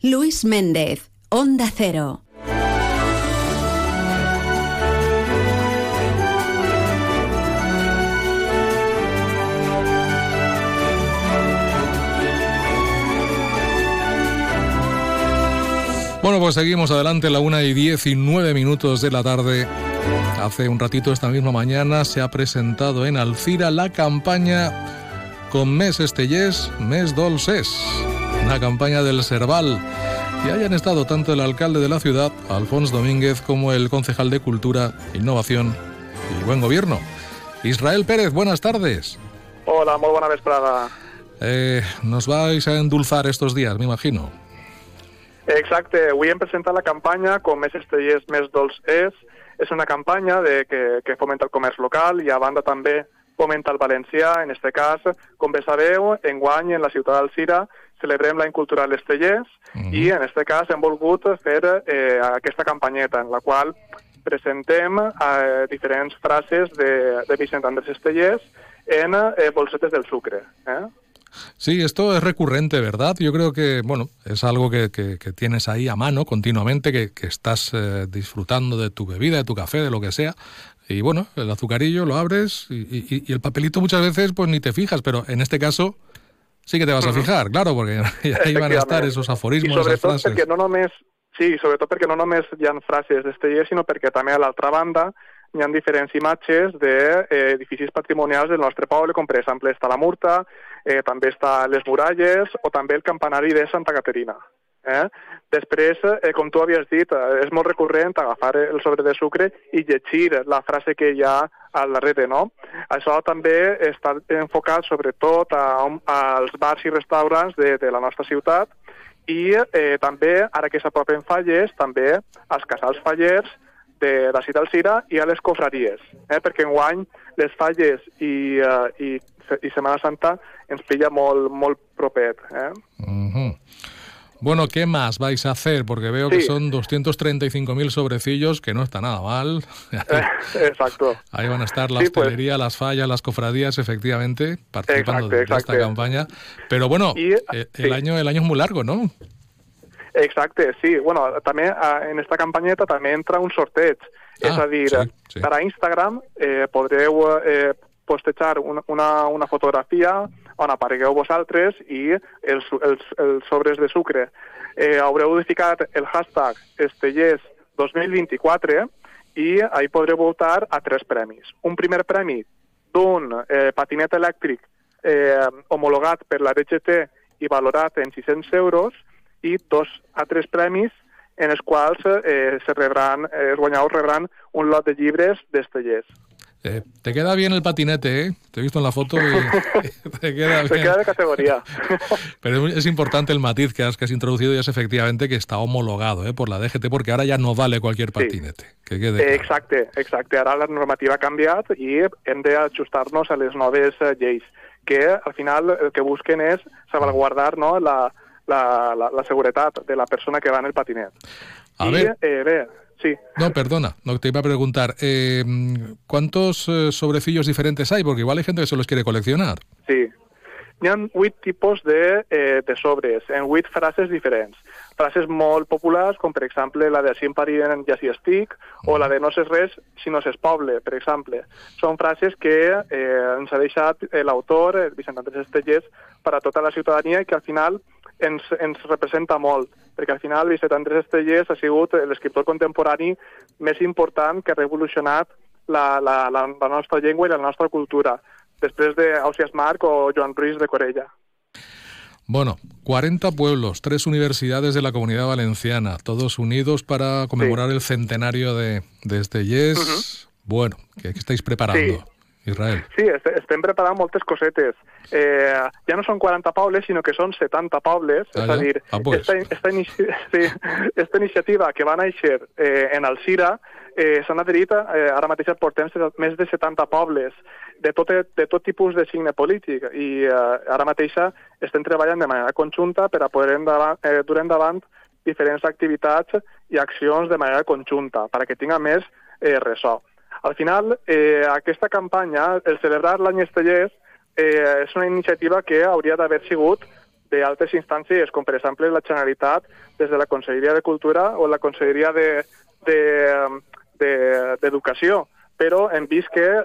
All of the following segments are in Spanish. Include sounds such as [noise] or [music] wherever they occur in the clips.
Luis Méndez, Onda Cero. Bueno, pues seguimos adelante, la una y 19 minutos de la tarde. Hace un ratito, esta misma mañana, se ha presentado en Alcira la campaña con Mes Estellés, Mes Dolces, una campaña del Cerval. Y hayan estado tanto el alcalde de la ciudad, Alfonso Domínguez, como el concejal de Cultura, Innovación y Buen Gobierno. Israel Pérez, buenas tardes. Hola, muy buena vesprada. Eh, nos vais a endulzar estos días, me imagino. Exacte, avui hem presentat la campanya Com més estrellers, més dolç és. És una campanya de, que, que fomenta el comerç local i a banda també fomenta el valencià. En este cas, com bé sabeu, enguany en la ciutat d'Alcira celebrem l'any cultural Estellers mm i en este cas hem volgut fer eh, aquesta campanyeta en la qual presentem eh, diferents frases de, de Vicent Andrés Estellers en eh, bolsetes del sucre. Eh? Sí, esto es recurrente, ¿verdad? Yo creo que, bueno, es algo que, que, que tienes ahí a mano continuamente, que, que estás eh, disfrutando de tu bebida, de tu café, de lo que sea. Y bueno, el azucarillo lo abres y, y, y, el papelito muchas veces pues ni te fijas, pero en este caso sí que te vas a fijar, claro, porque [laughs] ahí van a estar esos aforismos, I esas frases. perquè no només, sí, sobretot perquè no només hi ha frases d'Esteller, sinó perquè també a l'altra banda hi ha diferents imatges d'edificis de, eh, patrimonials del nostre poble, com per exemple està la Murta, eh, també està les muralles o també el campanari de Santa Caterina. Eh? Després, eh, com tu havies dit, eh, és molt recurrent agafar el sobre de sucre i llegir la frase que hi ha al darrere, no? Això també està enfocat sobretot a, a, als bars i restaurants de, de la nostra ciutat i eh, també, ara que s'apropen falles, també als casals fallers de la ciutat d'Alcira i a les cofraries, eh? perquè enguany les falles i, uh, i, i Setmana Santa ens pilla molt, molt propet. Eh? Uh -huh. Bueno, ¿qué más vais a hacer? Porque veo sí. que son 235.000 sobrecillos, que no está nada mal. [laughs] [laughs] exacto. Ahí van a estar la sí, hostelería, pues... las fallas, las cofradías, efectivamente, participando exacte, de, esta campaña. Pero bueno, y, el, sí. año, el año es muy largo, ¿no? Exacte, sí. Bueno, també en esta campanyeta també entra un sorteig. Ah, és a dir, sí, sí. per a Instagram eh, podreu eh, postejar una, una, una fotografia on aparegueu vosaltres i els, els, els sobres de sucre. Eh, haureu de ficar el hashtag Estellers 2024 i ahí podreu votar a tres premis. Un primer premi d'un eh, patinet elèctric eh, homologat per la DGT i valorat en 600 euros i dos a tres premis en els quals eh, se rebran, eh, els guanyadors rebran un lot de llibres d'estellers. Eh, te queda bien el patinete, ¿eh? Te he visto en la foto y [laughs] te queda bien. Te queda de categoría. [laughs] Pero es, es, importante el matiz que has, que has introducido y es efectivamente que está homologado ¿eh? por la DGT, porque ahora ya no vale cualquier patinete. Sí. Que quede claro. Exacte, exacte. Ara la normativa ha canviat i hem d'ajustar-nos a les noves eh, lleis, que al final el que busquen és salvaguardar no, la, la, la, la seguretat de la persona que va en el patinet. A I, ver. Eh, bé, sí. No, perdona, no te iba a preguntar, eh, ¿cuántos eh, sobrecillos diferentes hay? Porque igual hay gente que se los quiere coleccionar. Sí, hi ha vuit tipus de, eh, de sobres, en vuit frases diferents. Frases molt populars, com per exemple la de en parien ja si estic, o la de no sé res si no s'és poble, per exemple. Són frases que eh, ens ha deixat l'autor, el Vicent Andrés Estellers, per a tota la ciutadania i que al final ens, ens representa molt, perquè al final Vicent Andrés Estellers ha sigut l'escriptor contemporani més important que ha revolucionat la, la, la, la nostra llengua i la nostra cultura després de Ausias Marc o Joan Ruiz de Corella. Bueno, 40 pueblos, tres universidades de la comunidad valenciana, todos unidos para conmemorar sí. el centenario de, de Estellés. Uh -huh. Bueno, ¿qué, ¿qué, estáis preparando, sí. Israel? Sí, est estem preparant moltes cosetes. Eh, ja no són 40 pobles, sinó que són 70 pobles. Ah, és a dir, ah, pues. esta, esta, inici [laughs] sí, esta iniciativa que va néixer eh, en Alcira eh, s'han adherit, eh, ara mateix portem més de 70 pobles de tot, de tot tipus de signe polític i eh, ara mateixa estem treballant de manera conjunta per a poder endavant, eh, dur endavant diferents activitats i accions de manera conjunta perquè tinga més eh, ressò. Al final, eh, aquesta campanya, el celebrar l'any Estellers, eh, és una iniciativa que hauria d'haver sigut d'altres instàncies, com per exemple la Generalitat, des de la Conselleria de Cultura o la Conselleria d'Educació. De, de, Però hem vist que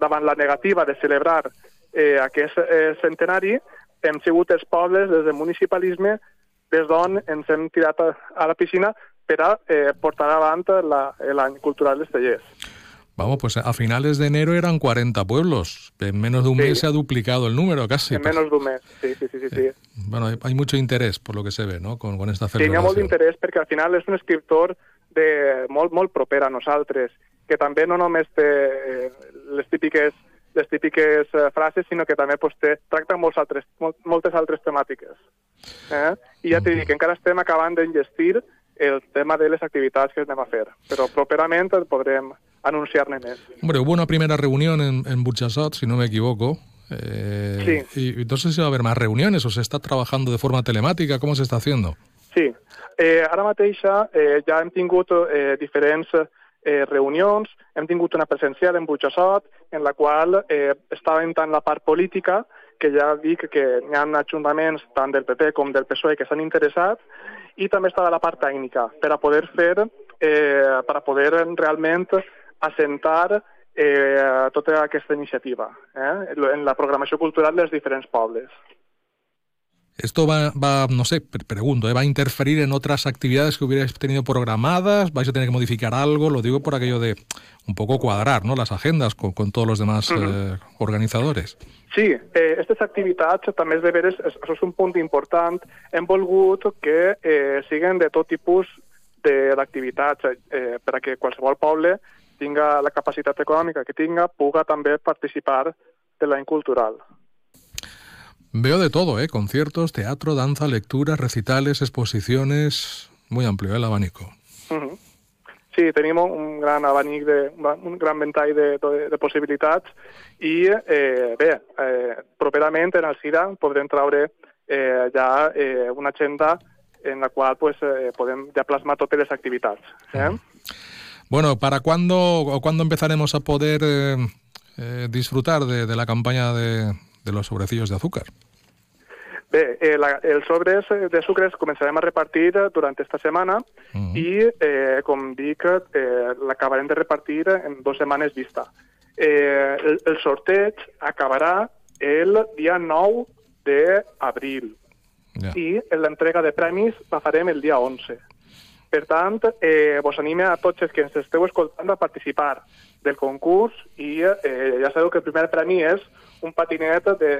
davant la negativa de celebrar eh, aquest eh, centenari hem sigut els pobles des del municipalisme des d'on ens hem tirat a, a la piscina per a eh, portar avant l'any cultural dels tallers. Vamos, pues a finales de enero eran 40 pueblos. En menos de un sí. mes se ha duplicado el número casi. En menos d'un mes, sí, sí, sí. sí, sí. Bueno, hay, hay mucho interés por lo que se ve, ¿no? Con, con esta celebració. Ha molt d'interès perquè al final és un escriptor de, molt, molt proper a nosaltres, que també no només té eh, les típiques les típiques eh, frases, sinó que també pues, té, tracta molts altres, molt, moltes altres temàtiques. Eh? I ja t'he dit que encara estem acabant d'engestir el tema de les activitats que anem a fer, però properament podrem anunciar-ne més. Hombre, hubo una primera reunión en, en Burchasot, si no me equivoco. Eh, sí. Y entonces va a haber más reuniones o se está trabajando de forma telemática. ¿Cómo se está haciendo? Sí. Eh, ara mateix eh, ja hem tingut eh, diferents eh, reunions, hem tingut una presencial en Burxassot, en la qual eh, estàvem tant la part política, que ja dic que hi ha ajuntaments tant del PP com del PSOE que s'han interessat, i també estava la part tècnica, per a poder fer, eh, per a poder realment assentar eh, tota aquesta iniciativa eh, en la programació cultural dels diferents pobles. Esto va, va no sé, pregunto, ¿eh? ¿va a interferir en otras actividades que hubierais tenido programadas? ¿Vais a tener que modificar algo? Lo digo por aquello de un poco cuadrar ¿no? las agendas con, con todos los demás uh -huh. eh, organitzadors. Sí, eh, aquestes activitats també és de veres, això és un punt important. Hem volgut que eh, siguen de tot tipus d'activitats eh, per a que qualsevol poble tinga la capacitat econòmica que tinga, puga també participar de l'any cultural. Veo de todo, ¿eh? Conciertos, teatro, danza, lecturas, recitales, exposiciones... Muy amplio, ¿eh? el abanico. Uh -huh. Sí, tenim un gran abanic, de, un gran ventall de, de, de possibilitats i, eh, bé, eh, properament en el CIRA podrem traure eh, ja eh, una agenda en la qual pues, eh, podem ja plasmar totes les activitats. Eh? Uh -huh. Bueno, ¿para cuándo o cuándo empezaremos a poder eh, eh, disfrutar de, de, la campaña de, de, los sobrecillos de azúcar? Bé, eh, la, els sobres de sucres començarem a repartir durant esta setmana uh -huh. i, eh, com dic, eh, l'acabarem de repartir en dues setmanes vista. Eh, el, el sorteig acabarà el dia 9 d'abril ja. i l'entrega de premis la farem el dia 11. Per tant, eh, vos anime a tots els que ens esteu escoltant a participar del concurs i eh, ja sabeu que el primer premi és un patinet de,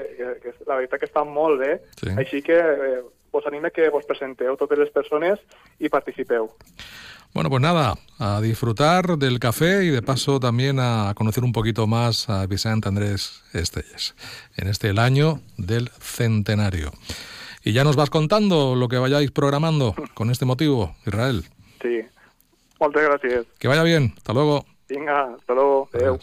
que la veritat que està molt bé, sí. així que eh, vos anime que vos presenteu totes les persones i participeu. Bueno, pues nada, a disfrutar del café y de paso también a conocer un poquito más a Vicente Andrés Estelles en este el año del centenario. Y ya nos vas contando lo que vayáis programando [laughs] con este motivo, Israel. Sí. Moltes gràcies. Que vaya bien. Hasta luego. Vinga, hasta luego. Adéu.